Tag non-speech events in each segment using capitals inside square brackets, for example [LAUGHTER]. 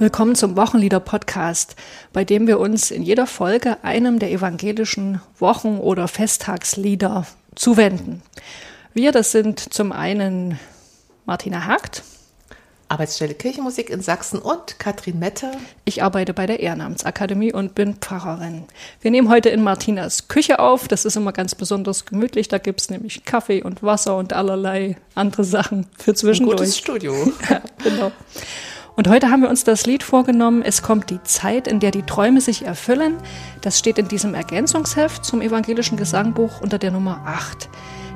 Willkommen zum Wochenlieder-Podcast, bei dem wir uns in jeder Folge einem der evangelischen Wochen- oder Festtagslieder zuwenden. Wir, das sind zum einen Martina Hagt, Arbeitsstelle Kirchenmusik in Sachsen und Katrin Mette. Ich arbeite bei der Ehrenamtsakademie und bin Pfarrerin. Wir nehmen heute in Martinas Küche auf. Das ist immer ganz besonders gemütlich. Da gibt es nämlich Kaffee und Wasser und allerlei andere Sachen für zwischendurch. Ein gutes Studio. [LAUGHS] ja, genau. Und heute haben wir uns das Lied vorgenommen, Es kommt die Zeit, in der die Träume sich erfüllen. Das steht in diesem Ergänzungsheft zum evangelischen Gesangbuch unter der Nummer 8.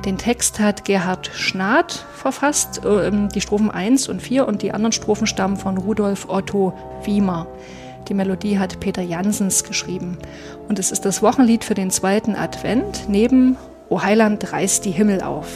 Den Text hat Gerhard Schnath verfasst, ähm, die Strophen 1 und 4 und die anderen Strophen stammen von Rudolf Otto Wiemer. Die Melodie hat Peter Jansens geschrieben. Und es ist das Wochenlied für den zweiten Advent neben O Heiland reißt die Himmel auf.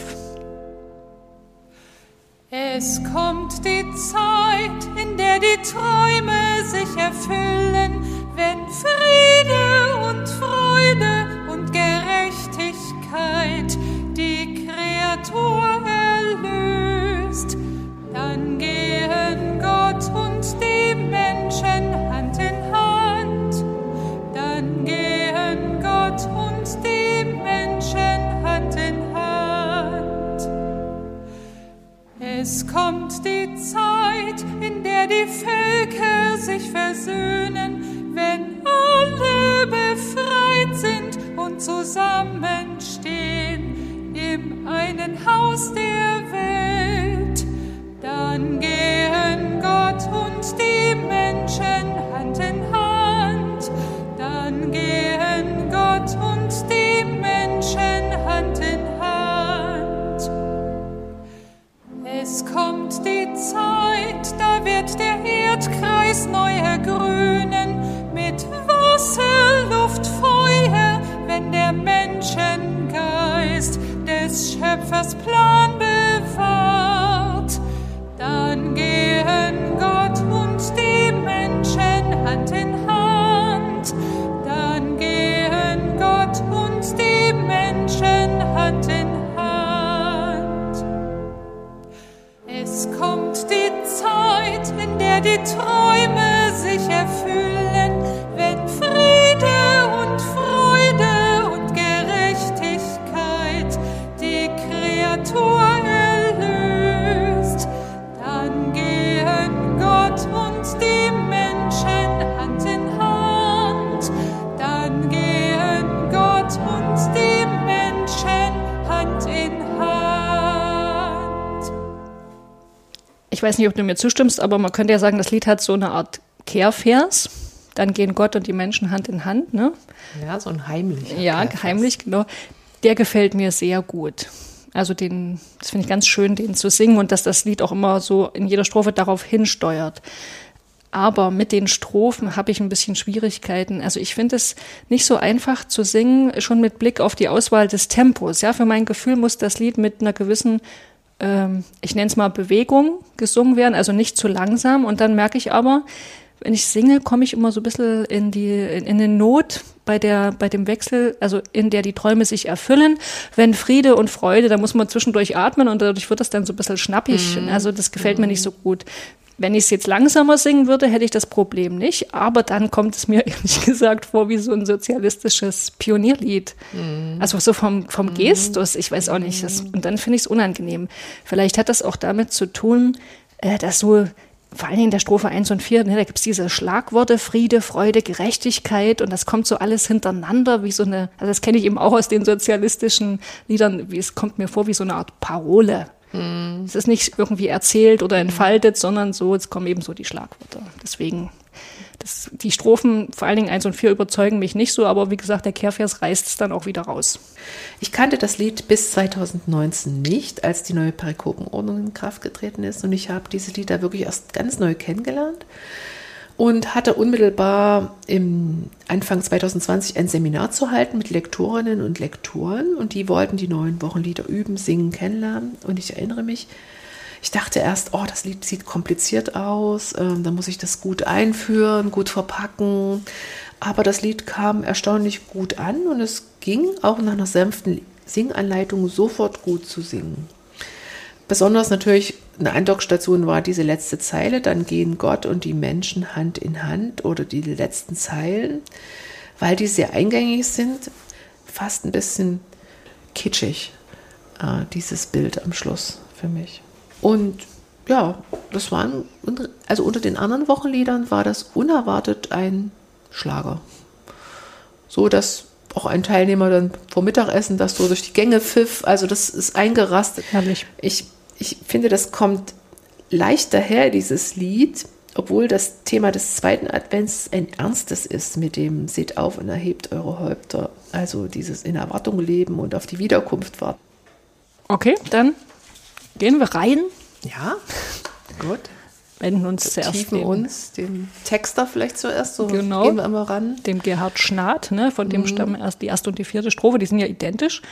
Es kommt die Zeit, in der die Träume sich erfüllen, wenn Friede und Freude und Gerechtigkeit die Kreatur erlöst. Dann gehen die Völker sich versöhnen, wenn alle befreit sind und zusammenstehen. Im einen Haus der kommt die Zeit, da wird der Erdkreis neu ergrünen mit Wasser, Luft, Feuer, wenn der Menschengeist des Schöpfers Plan bewahrt. Dann gehen die Träume Ich weiß nicht, ob du mir zustimmst, aber man könnte ja sagen, das Lied hat so eine Art Kehrvers. Dann gehen Gott und die Menschen Hand in Hand, ne? Ja, so ein heimlicher. Ja, heimlich, genau. Der gefällt mir sehr gut. Also den, das finde ich ganz schön, den zu singen und dass das Lied auch immer so in jeder Strophe darauf hinsteuert. Aber mit den Strophen habe ich ein bisschen Schwierigkeiten. Also ich finde es nicht so einfach zu singen, schon mit Blick auf die Auswahl des Tempos. Ja, für mein Gefühl muss das Lied mit einer gewissen, ähm, ich nenne es mal Bewegung gesungen werden, also nicht zu langsam. Und dann merke ich aber, wenn ich singe, komme ich immer so ein bisschen in die, in, in den Not bei der, bei dem Wechsel, also in der die Träume sich erfüllen. Wenn Friede und Freude, da muss man zwischendurch atmen und dadurch wird das dann so ein bisschen schnappig. Also das gefällt mir nicht so gut. Wenn ich es jetzt langsamer singen würde, hätte ich das Problem nicht. Aber dann kommt es mir [LAUGHS] ehrlich gesagt vor wie so ein sozialistisches Pionierlied. Also so vom, vom Gestus, ich weiß auch nicht. Das, und dann finde ich es unangenehm. Vielleicht hat das auch damit zu tun, äh, dass so vor allen Dingen in der Strophe 1 und 4, ne, da gibt es diese Schlagworte Friede, Freude, Gerechtigkeit und das kommt so alles hintereinander, wie so eine, also das kenne ich eben auch aus den sozialistischen Liedern, wie es kommt mir vor wie so eine Art Parole. Es ist nicht irgendwie erzählt oder entfaltet, sondern so, es kommen eben so die Schlagworte. Deswegen, das, die Strophen, vor allen Dingen 1 und 4, überzeugen mich nicht so, aber wie gesagt, der Kehrvers reißt es dann auch wieder raus. Ich kannte das Lied bis 2019 nicht, als die neue Perikopenordnung in Kraft getreten ist. Und ich habe diese Lieder wirklich erst ganz neu kennengelernt und hatte unmittelbar im Anfang 2020 ein Seminar zu halten mit Lektorinnen und Lektoren. Und die wollten die neuen Wochenlieder üben, singen, kennenlernen. Und ich erinnere mich, ich dachte erst, oh, das Lied sieht kompliziert aus, ähm, da muss ich das gut einführen, gut verpacken. Aber das Lied kam erstaunlich gut an und es ging auch nach einer sanften Singanleitung sofort gut zu singen. Besonders natürlich eine Andockstation war diese letzte Zeile, dann gehen Gott und die Menschen Hand in Hand oder die letzten Zeilen, weil die sehr eingängig sind, fast ein bisschen kitschig, äh, dieses Bild am Schluss für mich. Und ja, das waren, also unter den anderen Wochenliedern war das unerwartet ein Schlager. So, dass auch ein Teilnehmer dann vor Mittagessen das so durch die Gänge pfiff. Also das ist eingerastet. Herrlich. Ich, ich finde, das kommt leicht daher, dieses Lied, obwohl das Thema des zweiten Advents ein ernstes ist, mit dem seht auf und erhebt eure Häupter. Also dieses in Erwartung leben und auf die Wiederkunft warten. Okay, dann gehen wir rein, Ja, gut. wenden uns zuerst Tiefen dem, uns den Texter vielleicht zuerst, so Genau. gehen wir immer ran. dem Gerhard Schnath, ne, von dem stammen erst die erste und die vierte Strophe, die sind ja identisch.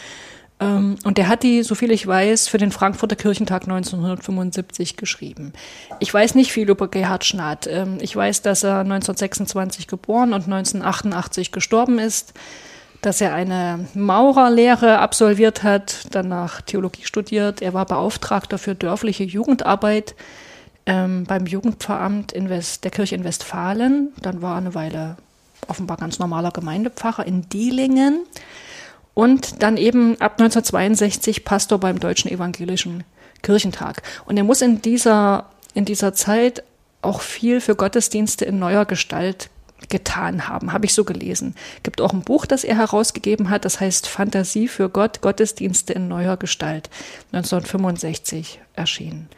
Ähm, und der hat die, soviel ich weiß, für den Frankfurter Kirchentag 1975 geschrieben. Ich weiß nicht viel über Gerhard Schnath. Ähm, ich weiß, dass er 1926 geboren und 1988 gestorben ist, dass er eine Maurerlehre absolviert hat, danach Theologie studiert. Er war Beauftragter für dörfliche Jugendarbeit ähm, beim Jugendpfarramt in West, der Kirche in Westfalen. Dann war er eine Weile offenbar ganz normaler Gemeindepfarrer in Dielingen und dann eben ab 1962 Pastor beim Deutschen Evangelischen Kirchentag. Und er muss in dieser, in dieser Zeit auch viel für Gottesdienste in neuer Gestalt getan haben, habe ich so gelesen. Gibt auch ein Buch, das er herausgegeben hat, das heißt Fantasie für Gott, Gottesdienste in neuer Gestalt, 1965 erschienen.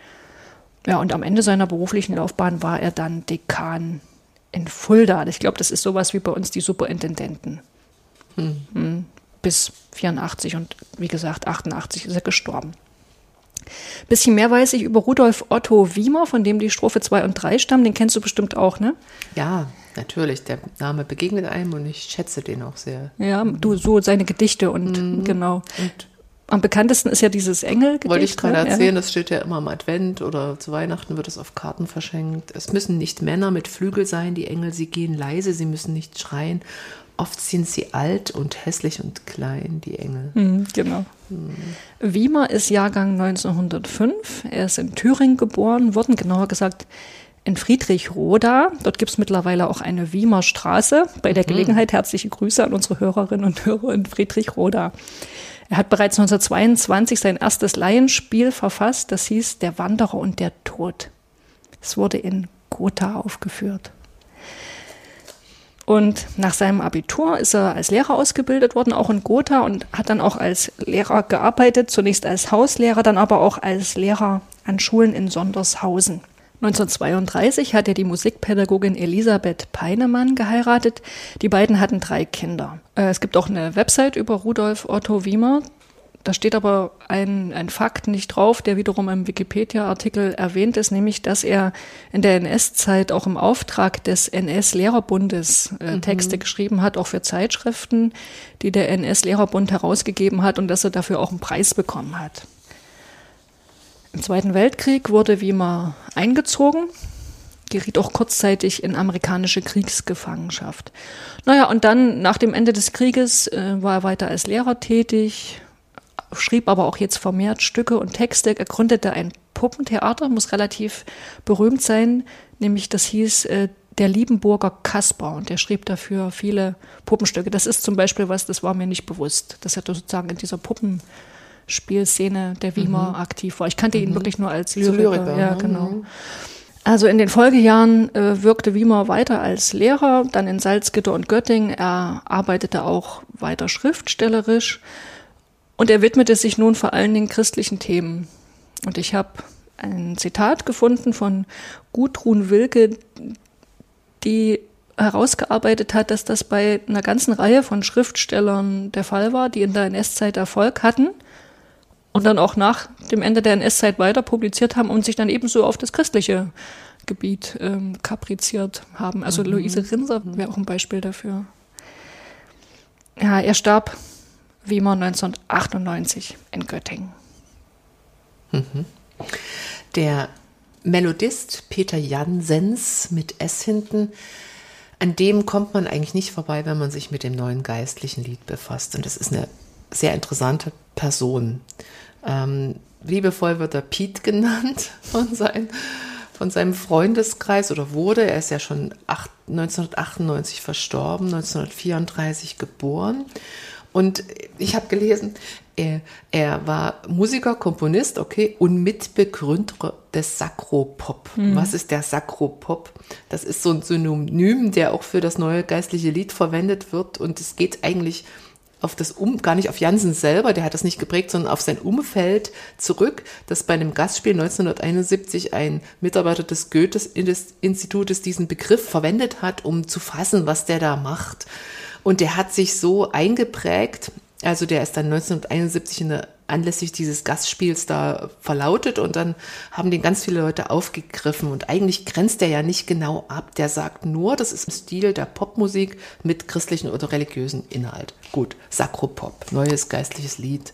Ja, und am Ende seiner beruflichen Laufbahn war er dann Dekan in Fulda. Ich glaube, das ist sowas wie bei uns die Superintendenten. Hm. Bis 84 und wie gesagt, 88 ist er gestorben. Bisschen mehr weiß ich über Rudolf Otto Wiemer, von dem die Strophe 2 und 3 stammen. Den kennst du bestimmt auch, ne? Ja, natürlich. Der Name begegnet einem und ich schätze den auch sehr. Ja, du so seine Gedichte und genau. Und Am bekanntesten ist ja dieses Engel-Gedicht. wollte ich gerade ne? erzählen, das steht ja immer im Advent oder zu Weihnachten wird es auf Karten verschenkt. Es müssen nicht Männer mit Flügel sein, die Engel, sie gehen leise, sie müssen nicht schreien. Oft sind sie alt und hässlich und klein, die Engel. Mhm, genau. Wiemer ist Jahrgang 1905. Er ist in Thüringen geboren worden, genauer gesagt in Friedrichroda. Dort gibt es mittlerweile auch eine Wiemer Straße. Bei der Gelegenheit herzliche Grüße an unsere Hörerinnen und Hörer in Friedrichroda. Er hat bereits 1922 sein erstes Laienspiel verfasst. Das hieß Der Wanderer und der Tod. Es wurde in Gotha aufgeführt. Und nach seinem Abitur ist er als Lehrer ausgebildet worden, auch in Gotha, und hat dann auch als Lehrer gearbeitet, zunächst als Hauslehrer, dann aber auch als Lehrer an Schulen in Sondershausen. 1932 hat er die Musikpädagogin Elisabeth Peinemann geheiratet. Die beiden hatten drei Kinder. Äh, Es gibt auch eine Website über Rudolf Otto Wiemer. Da steht aber ein, ein Fakt nicht drauf, der wiederum im Wikipedia-Artikel erwähnt ist, nämlich, dass er in der NS-Zeit auch im Auftrag des NS-Lehrerbundes äh, Texte geschrieben hat, auch für Zeitschriften, die der NS-Lehrerbund herausgegeben hat und dass er dafür auch einen Preis bekommen hat. Im Zweiten Weltkrieg wurde Wiemer eingezogen, geriet auch kurzzeitig in amerikanische Kriegsgefangenschaft. Naja, und dann nach dem Ende des Krieges äh, war er weiter als Lehrer tätig, schrieb aber auch jetzt vermehrt Stücke und Texte. Er gründete ein Puppentheater, muss relativ berühmt sein, nämlich das hieß äh, Der Liebenburger Kasper und der schrieb dafür viele Puppenstücke. Das ist zum Beispiel was, das war mir nicht bewusst, dass er sozusagen in dieser Puppenspielszene der Wiemer aktiv war. Ich kannte ihn wirklich nur als Lyriker. Lyriker, ja, ne? genau. Also in den Folgejahren äh, wirkte Wiemer weiter als Lehrer, dann in Salzgitter und Göttingen. Er arbeitete auch weiter schriftstellerisch und er widmete sich nun vor allen Dingen christlichen Themen. Und ich habe ein Zitat gefunden von Gudrun Wilke, die herausgearbeitet hat, dass das bei einer ganzen Reihe von Schriftstellern der Fall war, die in der NS-Zeit Erfolg hatten und dann auch nach dem Ende der NS-Zeit weiter publiziert haben und sich dann ebenso auf das christliche Gebiet ähm, kapriziert haben. Also Luise Rinser wäre auch ein Beispiel dafür. Ja, er starb immer 1998 in Göttingen. Der Melodist Peter Jansens mit S hinten, an dem kommt man eigentlich nicht vorbei, wenn man sich mit dem neuen geistlichen Lied befasst. Und das ist eine sehr interessante Person. Ähm, liebevoll wird er Pete [LAUGHS] genannt von, sein, von seinem Freundeskreis oder wurde. Er ist ja schon 1998 verstorben, 1934 geboren. Und ich habe gelesen, er, er, war Musiker, Komponist, okay, und Mitbegründer des Sakropop. Mhm. Was ist der Sakropop? Das ist so ein Synonym, der auch für das neue geistliche Lied verwendet wird. Und es geht eigentlich auf das Um, gar nicht auf Jansen selber, der hat das nicht geprägt, sondern auf sein Umfeld zurück, dass bei einem Gastspiel 1971 ein Mitarbeiter des Goethe-Institutes diesen Begriff verwendet hat, um zu fassen, was der da macht. Und der hat sich so eingeprägt, also der ist dann 1971 in der, anlässlich dieses Gastspiels da verlautet und dann haben den ganz viele Leute aufgegriffen und eigentlich grenzt er ja nicht genau ab. Der sagt nur, das ist ein Stil der Popmusik mit christlichen oder religiösen Inhalt. Gut, Sakropop, neues geistliches Lied.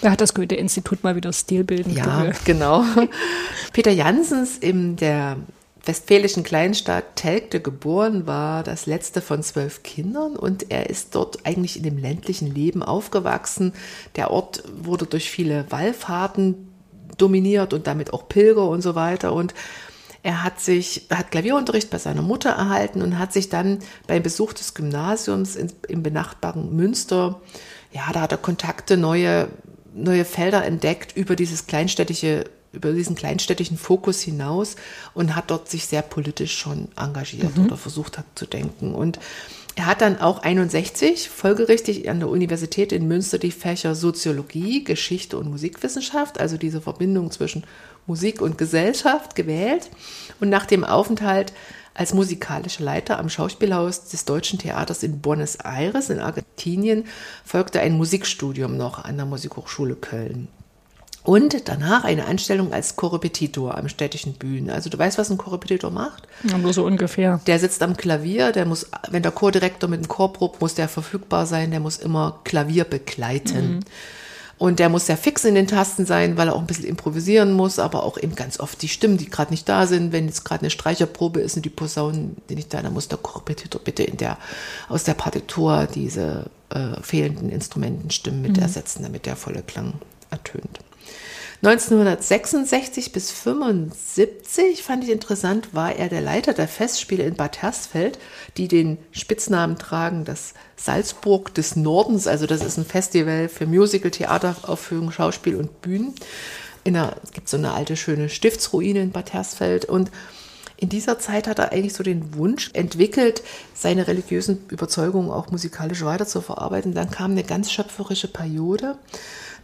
Da hat das Goethe-Institut mal wieder Stilbildend. Ja, genau. [LAUGHS] Peter Jansens in der westfälischen Kleinstadt Telgte geboren, war das letzte von zwölf Kindern und er ist dort eigentlich in dem ländlichen Leben aufgewachsen. Der Ort wurde durch viele Wallfahrten dominiert und damit auch Pilger und so weiter und er hat sich, hat Klavierunterricht bei seiner Mutter erhalten und hat sich dann beim Besuch des Gymnasiums in, im benachbarten Münster, ja, da hat er Kontakte, neue, neue Felder entdeckt über dieses kleinstädtische über diesen kleinstädtischen Fokus hinaus und hat dort sich sehr politisch schon engagiert mhm. oder versucht hat zu denken. Und er hat dann auch 61 folgerichtig an der Universität in Münster die Fächer Soziologie, Geschichte und Musikwissenschaft, also diese Verbindung zwischen Musik und Gesellschaft gewählt. Und nach dem Aufenthalt als musikalischer Leiter am Schauspielhaus des Deutschen Theaters in Buenos Aires in Argentinien folgte ein Musikstudium noch an der Musikhochschule Köln. Und danach eine Anstellung als Korrepetitor am städtischen Bühnen. Also du weißt, was ein Korrepetitor macht? Ja, nur so ungefähr. Der sitzt am Klavier, der muss, wenn der Chordirektor mit dem Chor probt, muss der verfügbar sein, der muss immer Klavier begleiten. Mhm. Und der muss sehr fix in den Tasten sein, weil er auch ein bisschen improvisieren muss, aber auch eben ganz oft die Stimmen, die gerade nicht da sind. Wenn jetzt gerade eine Streicherprobe ist und die Posaunen, die nicht da, dann muss der Korrepetitor bitte in der, aus der Partitur diese äh, fehlenden Instrumentenstimmen mit mhm. ersetzen, damit der volle Klang ertönt. 1966 bis 75 fand ich interessant, war er der Leiter der Festspiele in Bad Hersfeld, die den Spitznamen tragen, das Salzburg des Nordens. Also das ist ein Festival für Musical, Theateraufführungen, Schauspiel und Bühnen. In einer, es gibt so eine alte schöne Stiftsruine in Bad Hersfeld und in dieser Zeit hat er eigentlich so den Wunsch entwickelt, seine religiösen Überzeugungen auch musikalisch weiter zu verarbeiten. Dann kam eine ganz schöpferische Periode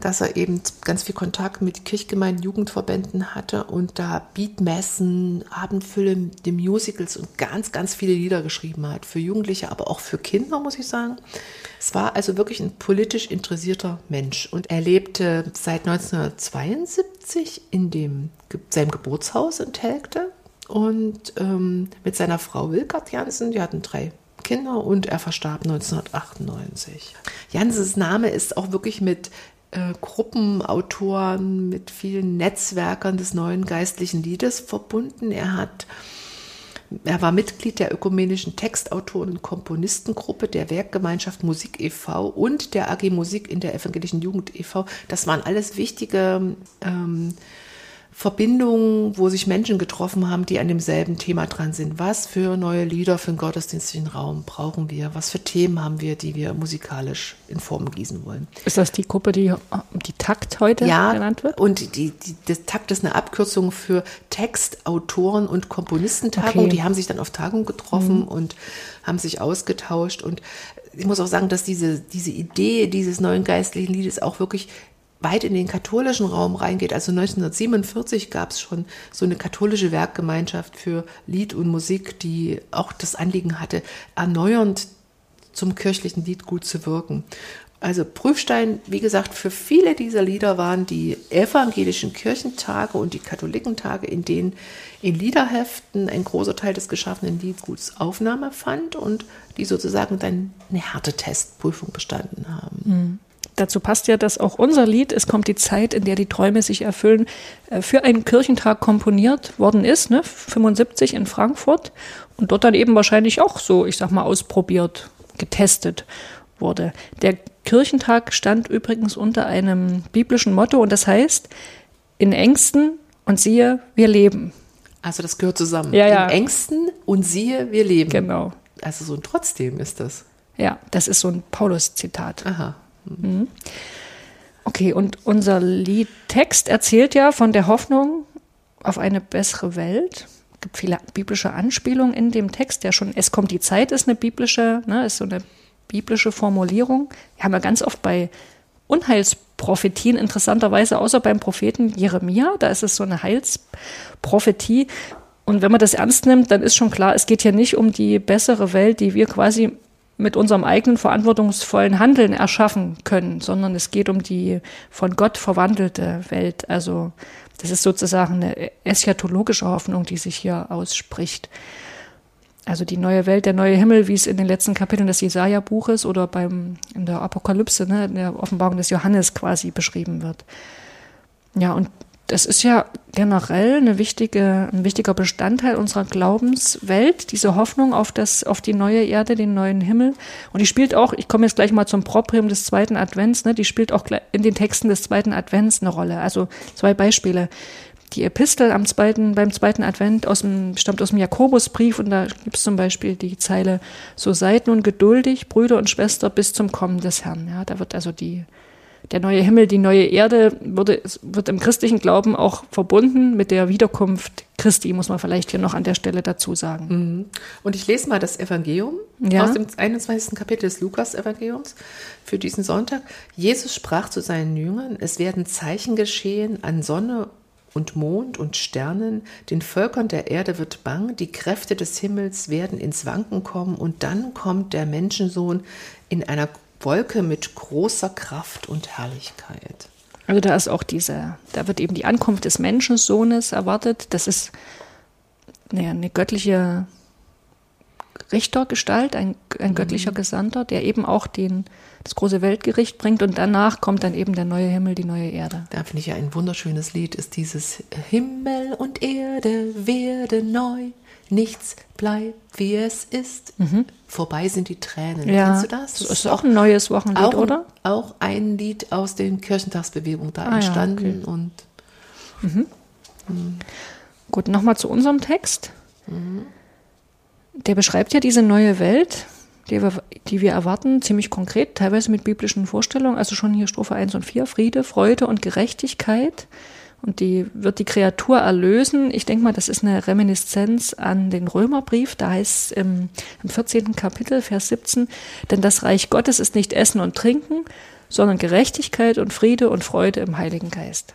dass er eben ganz viel Kontakt mit Kirchgemeinden, Jugendverbänden hatte und da Beatmessen, Abendfülle, die Musicals und ganz, ganz viele Lieder geschrieben hat. Für Jugendliche, aber auch für Kinder, muss ich sagen. Es war also wirklich ein politisch interessierter Mensch und er lebte seit 1972 in dem, seinem Geburtshaus in Telgte und ähm, mit seiner Frau Wilgard Jansen, die hatten drei Kinder und er verstarb 1998. Jansens Name ist auch wirklich mit äh, Gruppenautoren, mit vielen Netzwerkern des neuen geistlichen Liedes verbunden. Er hat er war Mitglied der ökumenischen Textautoren- und Komponistengruppe der Werkgemeinschaft Musik e.V. und der AG Musik in der evangelischen Jugend e.V. Das waren alles wichtige ähm, Verbindungen, wo sich Menschen getroffen haben, die an demselben Thema dran sind. Was für neue Lieder für den gottesdienstlichen Raum brauchen wir? Was für Themen haben wir, die wir musikalisch in Form gießen wollen? Ist das die Gruppe, die die Takt heute ja, genannt wird? Und die, die, das Takt ist eine Abkürzung für Textautoren und Komponistentagung. Okay. Die haben sich dann auf Tagung getroffen mhm. und haben sich ausgetauscht. Und ich muss auch sagen, dass diese, diese Idee dieses neuen geistlichen Liedes auch wirklich weit in den katholischen Raum reingeht. Also 1947 gab es schon so eine katholische Werkgemeinschaft für Lied und Musik, die auch das Anliegen hatte, erneuernd zum kirchlichen Lied gut zu wirken. Also Prüfstein, wie gesagt, für viele dieser Lieder waren die evangelischen Kirchentage und die Katholikentage, in denen in Liederheften ein großer Teil des geschaffenen Liedguts Aufnahme fand und die sozusagen dann eine Härtetestprüfung bestanden haben. Mhm dazu passt ja, dass auch unser Lied, es kommt die Zeit, in der die Träume sich erfüllen, äh, für einen Kirchentag komponiert worden ist, ne? 75 in Frankfurt und dort dann eben wahrscheinlich auch so, ich sag mal, ausprobiert, getestet wurde. Der Kirchentag stand übrigens unter einem biblischen Motto und das heißt, in Ängsten und siehe, wir leben. Also das gehört zusammen. Ja, ja. In Ängsten und siehe, wir leben. Genau. Also so ein Trotzdem ist das. Ja, das ist so ein Paulus-Zitat. Aha. Okay, und unser Liedtext erzählt ja von der Hoffnung auf eine bessere Welt. Es gibt viele biblische Anspielungen in dem Text, der schon, es kommt die Zeit, ist eine biblische, ne, ist so eine biblische Formulierung. Wir haben ja ganz oft bei Unheilsprophetien, interessanterweise, außer beim Propheten Jeremia, da ist es so eine Heilsprophetie. Und wenn man das ernst nimmt, dann ist schon klar, es geht hier nicht um die bessere Welt, die wir quasi mit unserem eigenen verantwortungsvollen Handeln erschaffen können, sondern es geht um die von Gott verwandelte Welt. Also das ist sozusagen eine eschatologische Hoffnung, die sich hier ausspricht. Also die neue Welt, der neue Himmel, wie es in den letzten Kapiteln des Jesaja-Buches oder beim, in der Apokalypse, ne, in der Offenbarung des Johannes quasi beschrieben wird. Ja, und das ist ja generell eine wichtige, ein wichtiger Bestandteil unserer Glaubenswelt, diese Hoffnung auf, das, auf die neue Erde, den neuen Himmel. Und die spielt auch, ich komme jetzt gleich mal zum Proprium des zweiten Advents, ne, die spielt auch in den Texten des zweiten Advents eine Rolle. Also zwei Beispiele. Die Epistel am zweiten, beim zweiten Advent aus dem, stammt aus dem Jakobusbrief und da gibt es zum Beispiel die Zeile, so seid nun geduldig, Brüder und Schwester, bis zum Kommen des Herrn. Ja, da wird also die, der neue Himmel, die neue Erde wurde, wird im christlichen Glauben auch verbunden mit der Wiederkunft Christi, muss man vielleicht hier noch an der Stelle dazu sagen. Und ich lese mal das Evangelium Ja. aus dem 21. Kapitel des Lukas-Evangeliums für diesen Sonntag. Jesus sprach zu seinen Jüngern, es werden Zeichen geschehen an Sonne und Mond und Sternen, den Völkern der Erde wird bang, die Kräfte des Himmels werden ins Wanken kommen und dann kommt der Menschensohn in einer Wolke mit großer Kraft und Herrlichkeit. Also da ist auch diese, da wird eben die Ankunft des Menschensohnes erwartet. Das ist eine, eine göttliche Richtergestalt, ein, ein göttlicher Gesandter, der eben auch den, das große Weltgericht bringt und danach kommt dann eben der neue Himmel, die neue Erde. Da finde ich ja ein wunderschönes Lied, ist dieses Himmel und Erde werden neu, nichts bleibt wie es ist. Vorbei sind die Tränen. Kennst du das? Das ist auch ein neues Wochenlied, auch, oder? Auch ein Lied aus den Kirchentagsbewegungen da Ah ja, entstanden und Gut, nochmal zu unserem Text. Der beschreibt ja diese neue Welt, die wir, die wir erwarten, ziemlich konkret, teilweise mit biblischen Vorstellungen. Also schon hier Strophe 1 und 4, Friede, Freude und Gerechtigkeit. Und die wird die Kreatur erlösen. Ich denke mal, das ist eine Reminiszenz an den Römerbrief. Da heißt es im, im 14. Kapitel, Vers 17, denn das Reich Gottes ist nicht Essen und Trinken, sondern Gerechtigkeit und Friede und Freude im Heiligen Geist.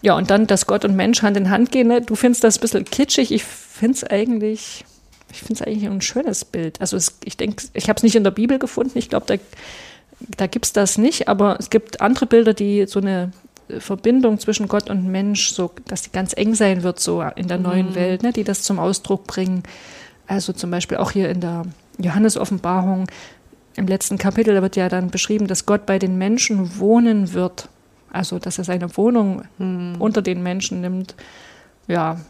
Ja, und dann, dass Gott und Mensch Hand in Hand gehen. Ne? Du findest das ein bisschen kitschig. Ich finde es eigentlich, ich finde eigentlich ein schönes Bild. Also es, ich denke, ich habe es nicht in der Bibel gefunden. Ich glaube, da, da gibt es das nicht. Aber es gibt andere Bilder, die so eine Verbindung zwischen Gott und Mensch, so, dass die ganz eng sein wird, so in der neuen Welt, ne? die das zum Ausdruck bringen. Also zum Beispiel auch hier in der Johannes-Offenbarung im letzten Kapitel, da wird ja dann beschrieben, dass Gott bei den Menschen wohnen wird. Also, dass er seine Wohnung unter den Menschen nimmt. Ja,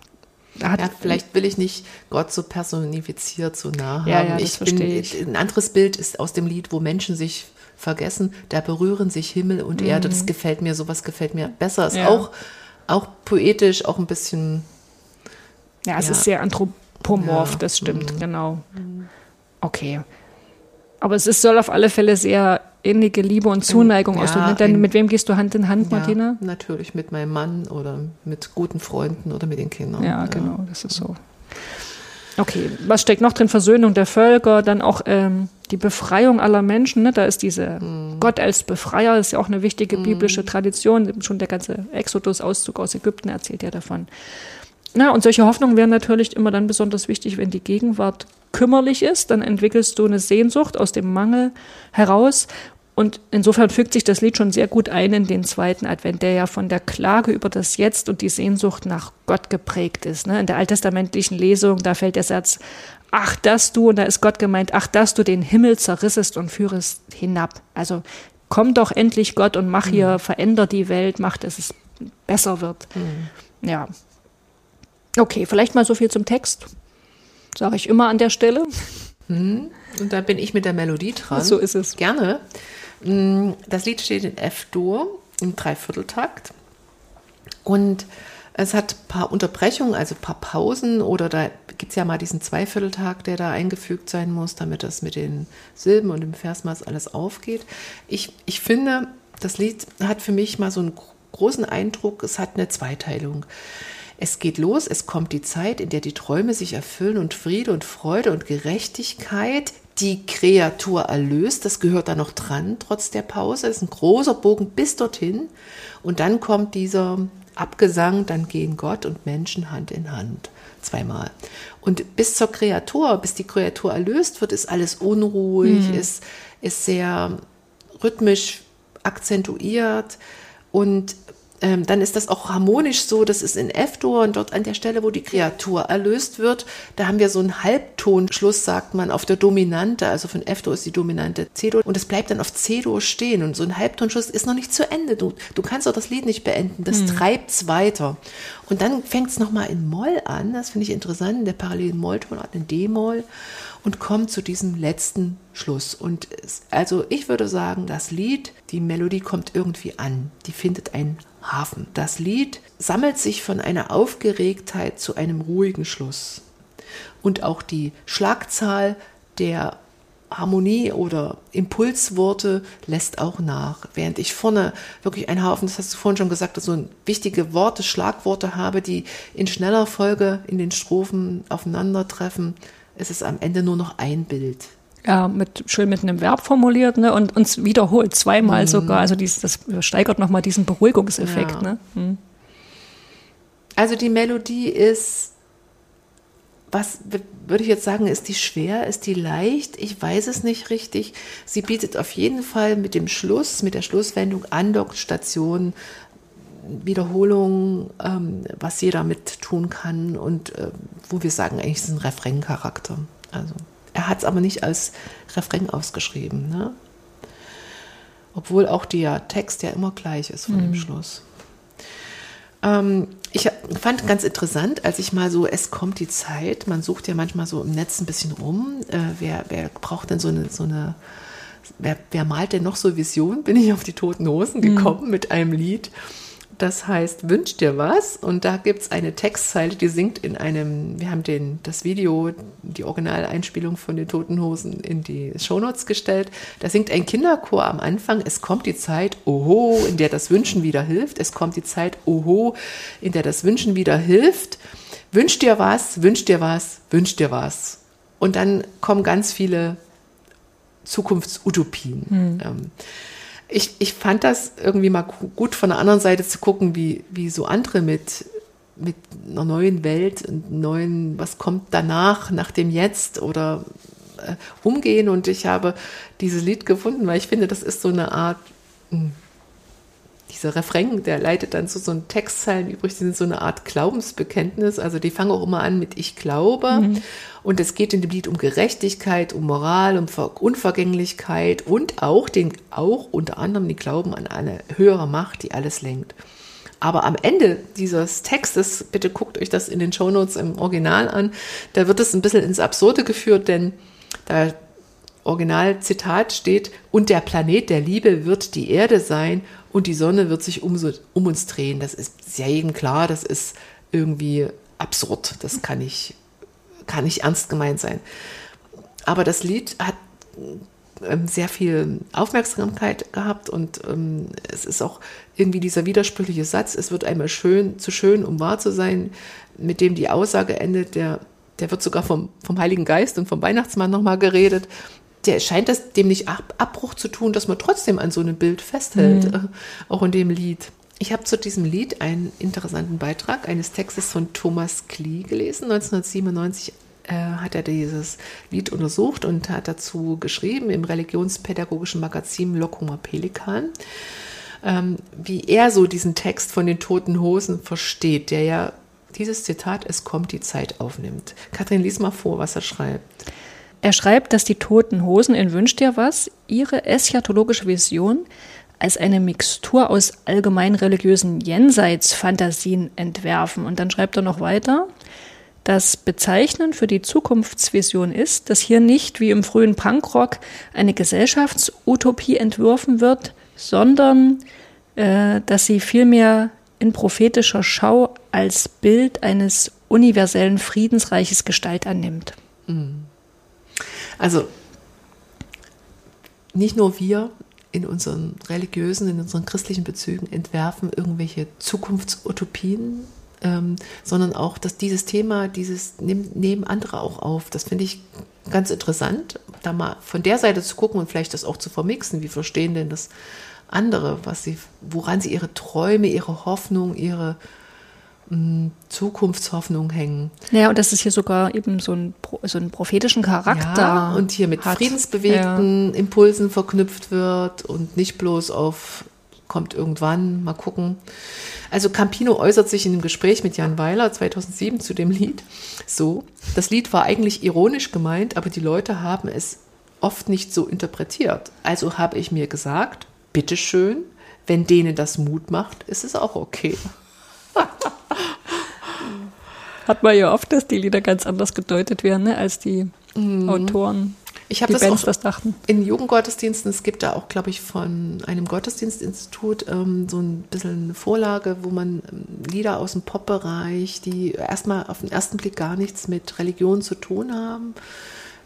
ja, vielleicht will ich nicht Gott so personifiziert so nah haben. Ja, ja, ich bin. Ein anderes Bild ist aus dem Lied, wo Menschen sich vergessen, da berühren sich Himmel und Erde. Das gefällt mir, sowas gefällt mir besser. Ist Mhm. Ja. auch, auch poetisch, auch ein bisschen Ja, es Ja. ist sehr anthropomorph, Ja. Mhm. das stimmt, genau. Okay. Aber es ist, soll auf alle Fälle sehr innige Liebe und Zuneigung ja, ausdrücken. Ein- mit wem gehst du Hand in Hand, Martina? Ja, natürlich mit meinem Mann oder mit guten Freunden oder mit den Kindern. Ja, genau, das ist so. Okay, was steckt noch drin? Versöhnung der Völker, dann auch ähm, die Befreiung aller Menschen. Ne? Da ist diese Gott als Befreier, ist ja auch eine wichtige biblische Tradition. Schon der ganze Exodus-Auszug aus Ägypten erzählt ja davon. Na, und solche Hoffnungen wären natürlich immer dann besonders wichtig, wenn die Gegenwart kümmerlich ist. Dann entwickelst du eine Sehnsucht aus dem Mangel heraus. Und insofern fügt sich das Lied schon sehr gut ein in den zweiten Advent, der ja von der Klage über das Jetzt und die Sehnsucht nach Gott geprägt ist. Ne? In der alttestamentlichen Lesung, da fällt der Satz, ach, dass du, und da ist Gott gemeint, ach, dass du den Himmel zerrissest und führest hinab. Also komm doch endlich Gott und mach hier, veränder die Welt, mach, dass es besser wird. Ja. Okay, vielleicht mal so viel zum Text. Sage ich immer an der Stelle. Und da bin ich mit der Melodie dran. So ist es. Gerne. Mm, Das Lied steht in F-Dur im Dreivierteltakt. Und es hat ein paar Unterbrechungen, also ein paar Pausen oder da gibt es ja mal diesen Zweivierteltag, der da eingefügt sein muss, damit das mit den Silben und dem Versmaß alles aufgeht. Ich, ich finde, das Lied hat für mich mal so einen großen Eindruck, es hat eine Zweiteilung. Es geht los, es kommt die Zeit, in der die Träume sich erfüllen und Friede und Freude und Gerechtigkeit die Kreatur erlöst. Das gehört da noch dran, trotz der Pause. Das ist ein großer Bogen bis dorthin. Und dann kommt dieser Abgesang, dann gehen Gott und Menschen Hand in Hand. Zweimal. Und bis zur Kreatur, bis die Kreatur erlöst wird, ist alles unruhig, mhm. ist, ist sehr rhythmisch akzentuiert und ähm, dann ist das auch harmonisch so, das ist in F-Dur und dort an der Stelle, wo die Kreatur erlöst wird, da haben wir so einen Halbtonschluss, sagt man, auf der Dominante, also von F-Dur ist die Dominante C-Dur und es bleibt dann auf C-Dur stehen und so ein Halbtonschluss ist noch nicht zu Ende. Du, du kannst auch das Lied nicht beenden, das hm. es weiter. Und dann fängt es nochmal in Moll an, das finde ich interessant, in der parallelen Molltonart in D-Moll und kommt zu diesem letzten Schluss. Und es, also ich würde sagen, das Lied, die Melodie kommt irgendwie an, die findet einen Hafen. Das Lied sammelt sich von einer Aufgeregtheit zu einem ruhigen Schluss. Und auch die Schlagzahl der Harmonie oder Impulsworte lässt auch nach. Während ich vorne wirklich einen Haufen, das hast du vorhin schon gesagt, so wichtige Worte, Schlagworte habe, die in schneller Folge in den Strophen aufeinandertreffen, ist es am Ende nur noch ein Bild. Ja, mit, schön mit einem Verb formuliert ne, und uns wiederholt, zweimal mhm. sogar. Also dies, das steigert nochmal diesen Beruhigungseffekt. Ja. Ne? Mhm. Also die Melodie ist, was würde ich jetzt sagen, ist die schwer, ist die leicht? Ich weiß es nicht richtig. Sie bietet auf jeden Fall mit dem Schluss, mit der Schlusswendung Andockstation, Wiederholung, ähm, was jeder mit tun kann und äh, wo wir sagen, eigentlich ist es ein Refrain-Charakter. Also. Er hat es aber nicht als Refrain ausgeschrieben. Ne? Obwohl auch der Text ja immer gleich ist von mhm. dem Schluss. Ähm, ich fand ganz interessant, als ich mal so, es kommt die Zeit, man sucht ja manchmal so im Netz ein bisschen rum, äh, wer, wer braucht denn so eine, so eine wer, wer malt denn noch so Vision? Bin ich auf die Toten Hosen mhm. gekommen mhm. mit einem Lied das heißt Wünsch dir was und da gibt es eine Textzeile, die singt in einem, wir haben den, das Video, die Originaleinspielung von den Toten Hosen in die Shownotes gestellt. Da singt ein Kinderchor am Anfang, es kommt die Zeit, oho, in der das Wünschen wieder hilft. Es kommt die Zeit, oho, in der das Wünschen wieder hilft. Wünsch dir was, wünsch dir was, wünsch dir was. Und dann kommen ganz viele Zukunftsutopien. Hm. Ähm, ich, ich fand das irgendwie mal gut von der anderen Seite zu gucken, wie, wie so andere mit, mit einer neuen Welt und neuen, was kommt danach, nach dem Jetzt oder äh, umgehen. Und ich habe dieses Lied gefunden, weil ich finde, das ist so eine Art, hm, dieser Refrain, der leitet dann zu so einen Textzeilen übrig, die sind so eine Art Glaubensbekenntnis. Also die fangen auch immer an mit Ich glaube. Mhm. Und es geht in dem Lied um Gerechtigkeit, um Moral, um Unvergänglichkeit und auch den, auch unter anderem den Glauben an eine höhere Macht, die alles lenkt. Aber am Ende dieses Textes, bitte guckt euch das in den Shownotes im Original an, da wird es ein bisschen ins Absurde geführt, denn da Originalzitat steht, und der Planet der Liebe wird die Erde sein und die Sonne wird sich um, um uns drehen. Das ist sehr jedem klar, das ist irgendwie absurd. Das kann nicht, kann nicht ernst gemeint sein. Aber das Lied hat ähm, sehr viel Aufmerksamkeit gehabt und ähm, es ist auch irgendwie dieser widersprüchliche Satz, es wird einmal schön, zu schön, um wahr zu sein, mit dem die Aussage endet, der, der wird sogar vom, vom Heiligen Geist und vom Weihnachtsmann nochmal geredet der scheint das dem nicht Ab Abbruch zu tun, dass man trotzdem an so einem Bild festhält, mhm. äh, auch in dem Lied. Ich habe zu diesem Lied einen interessanten Beitrag eines Textes von Thomas Klee gelesen. 1997 äh, hat er dieses Lied untersucht und hat dazu geschrieben im religionspädagogischen Magazin Lockumer Pelikan, ähm, wie er so diesen Text von den toten Hosen versteht, der ja dieses Zitat, es kommt die Zeit aufnimmt. Kathrin, lies mal vor, was er schreibt. Er schreibt, dass die Toten Hosen in Wünsch dir was ihre eschatologische Vision als eine Mixtur aus allgemein religiösen Jenseitsfantasien entwerfen. Und dann schreibt er noch weiter, das bezeichnend für die Zukunftsvision ist, dass hier nicht wie im frühen Punkrock eine Gesellschaftsutopie entworfen wird, sondern äh, dass sie vielmehr in prophetischer Schau als Bild eines universellen Friedensreiches Gestalt annimmt. Also nicht nur wir in unseren religiösen, in unseren christlichen Bezügen entwerfen irgendwelche Zukunftsutopien, ähm, sondern auch, dass dieses Thema, dieses nehmen, andere auch auf. Das finde ich ganz interessant, da mal von der Seite zu gucken und vielleicht das auch zu vermixen. Wie verstehen denn das andere, was sie, woran sie ihre Träume, ihre Hoffnung, ihre Zukunftshoffnung hängen. Ja, und das ist hier sogar eben so, ein, so einen prophetischen Charakter. Ja, und hier mit hat. friedensbewegten Impulsen verknüpft wird und nicht bloß auf kommt irgendwann, mal gucken. Also Campino äußert sich in einem Gespräch mit Jan Weiler 2007 zu dem Lied so, das Lied war eigentlich ironisch gemeint, aber die Leute haben es oft nicht so interpretiert. Also habe ich mir gesagt, bitteschön, wenn denen das Mut macht, ist es auch okay. [LAUGHS] Hat man ja oft, dass die Lieder ganz anders gedeutet werden, ne, als die Autoren, Mhm. Ich habe das Bands auch das dachten. in Jugendgottesdiensten, es gibt da auch, glaube ich, von einem Gottesdienstinstitut ähm, so ein bisschen eine Vorlage, wo man ähm, Lieder aus dem Pop-Bereich, die erstmal auf den ersten Blick gar nichts mit Religion zu tun haben,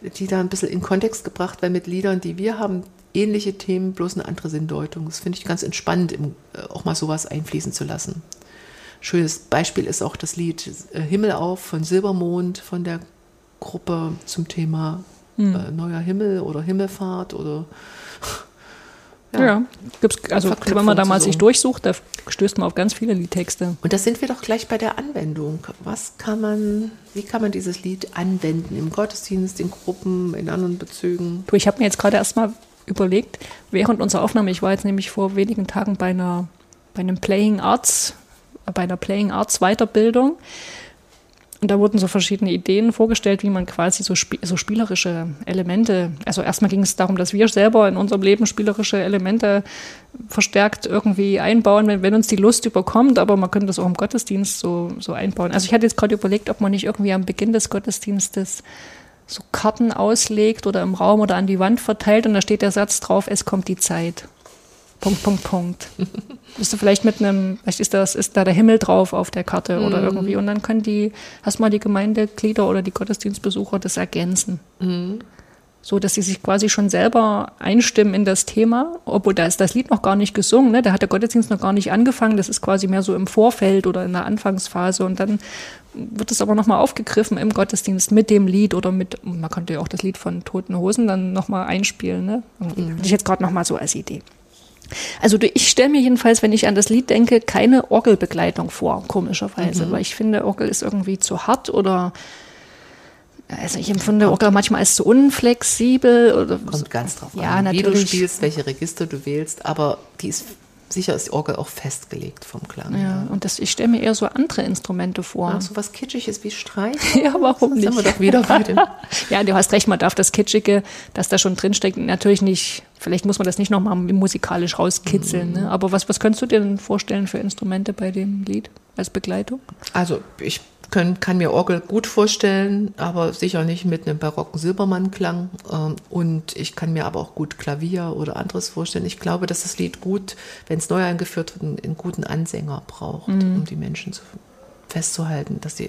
die da ein bisschen in Kontext gebracht werden mit Liedern, die wir haben, ähnliche Themen, bloß eine andere Sinndeutung. Das finde ich ganz entspannend, im, äh, auch mal sowas einfließen zu lassen. Schönes Beispiel ist auch das Lied äh, Himmel auf von Silbermond von der Gruppe zum Thema Hm. äh, neuer Himmel oder Himmelfahrt oder [LAUGHS] Ja, gibt's, also wenn man da mal sich durchsucht, da stößt man auf ganz viele Liedtexte. Und da sind wir doch gleich bei der Anwendung. Was kann man, wie kann man dieses Lied anwenden im Gottesdienst, in Gruppen, in anderen Bezügen? Du, ich habe mir jetzt gerade erst mal überlegt, während unserer Aufnahme, ich war jetzt nämlich vor wenigen Tagen bei einer, bei einem Playing Arts, bei einer Playing Arts Weiterbildung. Und da wurden so verschiedene Ideen vorgestellt, wie man quasi so, sp so spielerische Elemente, also erstmal ging es darum, dass wir selber in unserem Leben spielerische Elemente verstärkt irgendwie einbauen, wenn, wenn uns die Lust überkommt, aber man könnte das auch im Gottesdienst so, so einbauen. Also ich hatte jetzt gerade überlegt, ob man nicht irgendwie am Beginn des Gottesdienstes so Karten auslegt oder im Raum oder an die Wand verteilt und da steht der Satz drauf, es kommt die Zeit. Punkt, Punkt, Punkt. [LAUGHS] Bist du vielleicht mit einem, vielleicht ist das, ist da der Himmel drauf auf der Karte oder irgendwie und dann können die, erstmal die Gemeindeglieder oder die Gottesdienstbesucher das ergänzen. So, dass sie sich quasi schon selber einstimmen in das Thema, obwohl da ist das Lied noch gar nicht gesungen, ne? da hat der Gottesdienst noch gar nicht angefangen, das ist quasi mehr so im Vorfeld oder in der Anfangsphase und dann wird es aber nochmal aufgegriffen im Gottesdienst mit dem Lied oder mit, man könnte ja auch das Lied von Toten Hosen dann nochmal einspielen, ne? Irgendwie. Hatte ich jetzt gerade nochmal so als Idee. Also ich stelle mir jedenfalls, wenn ich an das Lied denke, keine Orgelbegleitung vor, komischerweise, weil ich finde, Orgel ist irgendwie zu hart oder also ich empfinde Orgel manchmal als zu unflexibel oder Kommt ganz drauf Ja, an, wie du natürlich. spielst, welche Register du wählst, aber die ist, sicher ist die Orgel auch festgelegt vom Klang. ja, und das, ich stelle mir eher so andere Instrumente vor. Ach, so was Kitschiges wie Streich. [LAUGHS] Ja, warum das nicht? Sind wir doch wieder bei dem. [LAUGHS] Ja, du hast recht, man darf das Kitschige, das da schon drinsteckt, natürlich nicht, vielleicht muss man das nicht nochmal musikalisch rauskitzeln, ne? aber was, was könntest du dir denn vorstellen für Instrumente bei dem Lied als Begleitung? Also ich können, kann mir Orgel gut vorstellen, aber sicher nicht mit einem barocken Silbermannklang. Ähm, Und ich kann mir aber auch gut Klavier oder anderes vorstellen. Ich glaube, dass das Lied gut, wenn es neu eingeführt wird, einen, guten Ansänger braucht, um die Menschen zu, festzuhalten, dass sie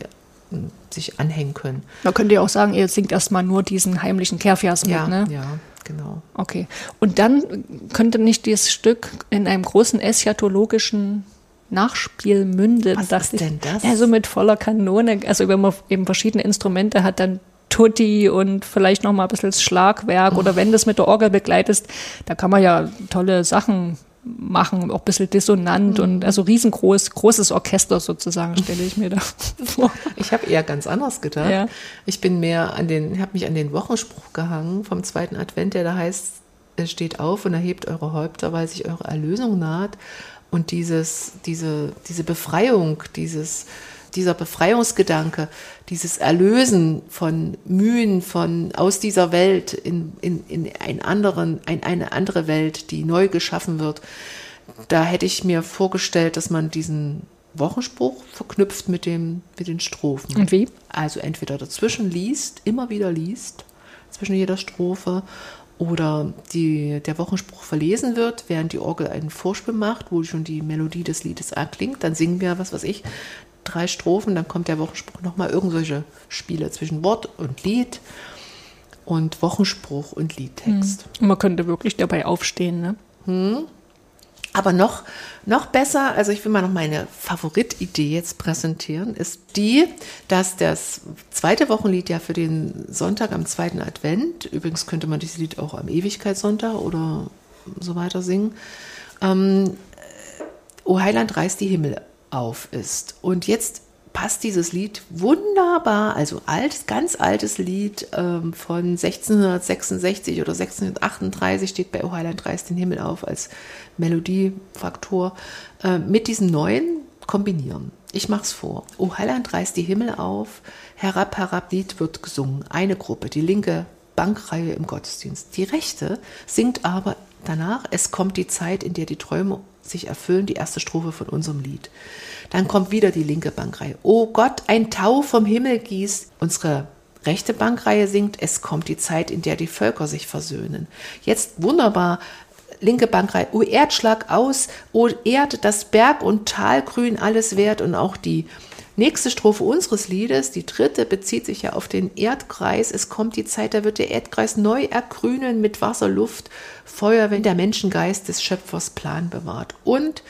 ähm, sich anhängen können. Man könnte ja auch sagen, ihr singt erstmal nur diesen heimlichen Kehrvers mit, Ja, ne? ja, genau. Okay. Und dann könnte nicht dieses Stück in einem großen eschatologischen Nachspiel münden. Was dachte ist denn das? Ja, so mit voller Kanone. Also wenn man eben verschiedene Instrumente hat, dann Tutti und vielleicht noch mal ein bisschen das Schlagwerk oder wenn das mit der Orgel begleitest, da kann man ja tolle Sachen machen, auch ein bisschen dissonant und also riesengroß, großes Orchester sozusagen, stelle ich mir da [LAUGHS] vor. Ich habe eher ganz anders gedacht. Ja. Ich bin mehr an den, habe mich an den Wochenspruch gehangen vom zweiten Advent, der da heißt, steht auf und erhebt eure Häupter, weil sich eure Erlösung naht. Und dieses, diese, diese Befreiung, dieses, dieser Befreiungsgedanke, dieses Erlösen von Mühen, von aus dieser Welt in, in, in einen anderen, ein, eine andere Welt, die neu geschaffen wird, da hätte ich mir vorgestellt, dass man diesen Wochenspruch verknüpft mit, dem, mit den Strophen. Und wie? Also entweder dazwischen liest, immer wieder liest, zwischen jeder Strophe, oder die, der Wochenspruch verlesen wird, während die Orgel einen Vorspiel macht, wo schon die Melodie des Liedes erklingt, dann singen wir, was weiß ich, drei Strophen, dann kommt der Wochenspruch nochmal irgendwelche Spiele zwischen Wort und Lied und Wochenspruch und Liedtext. Und man könnte wirklich dabei aufstehen, ne? Aber noch, noch besser, also ich will mal noch meine Favoritidee jetzt präsentieren, ist die, dass das zweite Wochenlied ja für den Sonntag am zweiten Advent, übrigens könnte man dieses Lied auch am Ewigkeitssonntag oder so weiter singen, ähm, O Heiland reißt die Himmel auf ist. Und jetzt passt dieses Lied wunderbar, also alt, ganz altes Lied ähm, von 1666 oder 1638 steht bei O Heiland reißt den Himmel auf als Melodiefaktor, äh, mit diesem neuen kombinieren. Ich mach's vor. O Heiland reißt die Himmel auf, herab, herab, Lied wird gesungen. Eine Gruppe, die linke Bankreihe im Gottesdienst. Die rechte singt aber danach, es kommt die Zeit, in der die Träume sich erfüllen, die erste Strophe von unserem Lied. Dann kommt wieder die linke Bankreihe. O Gott, ein Tau vom Himmel gießt. Unsere rechte Bankreihe singt, es kommt die Zeit, in der die Völker sich versöhnen. Jetzt wunderbar linke Bankreihe, O Erdschlag aus, O Erd, das Berg und Talgrün alles wert und auch die nächste Strophe unseres Liedes, die dritte, bezieht sich ja auf den Erdkreis. Es kommt die Zeit, da wird der Erdkreis neu ergrünen mit Wasser, Luft, Feuer, wenn der Menschengeist des Schöpfers Plan bewahrt. Und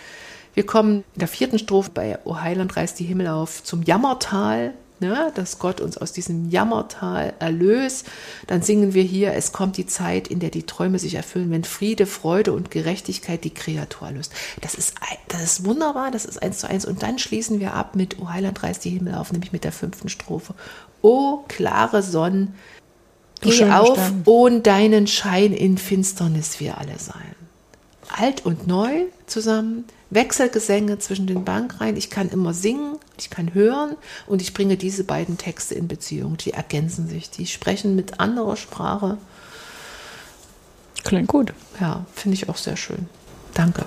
wir kommen in der vierten Strophe bei O Heiland reißt die Himmel auf zum Jammertal ne, dass Gott uns aus diesem Jammertal erlöst, dann singen wir hier, es kommt die Zeit, in der die Träume sich erfüllen, wenn Friede, Freude und Gerechtigkeit die Kreatur löst. Das ist, das ist wunderbar, das ist eins zu eins. Und dann schließen wir ab mit O Heiland reißt die Himmel auf, nämlich mit der fünften Strophe. O klare Sonne, geh auf, ohne deinen Schein in Finsternis wir alle sein. Alt und neu zusammen, Wechselgesänge zwischen den Bankreihen. Ich kann immer singen, ich kann hören und ich bringe diese beiden Texte in Beziehung. Die ergänzen sich, die sprechen mit anderer Sprache. Klingt gut. Ja, finde ich auch sehr schön. Danke.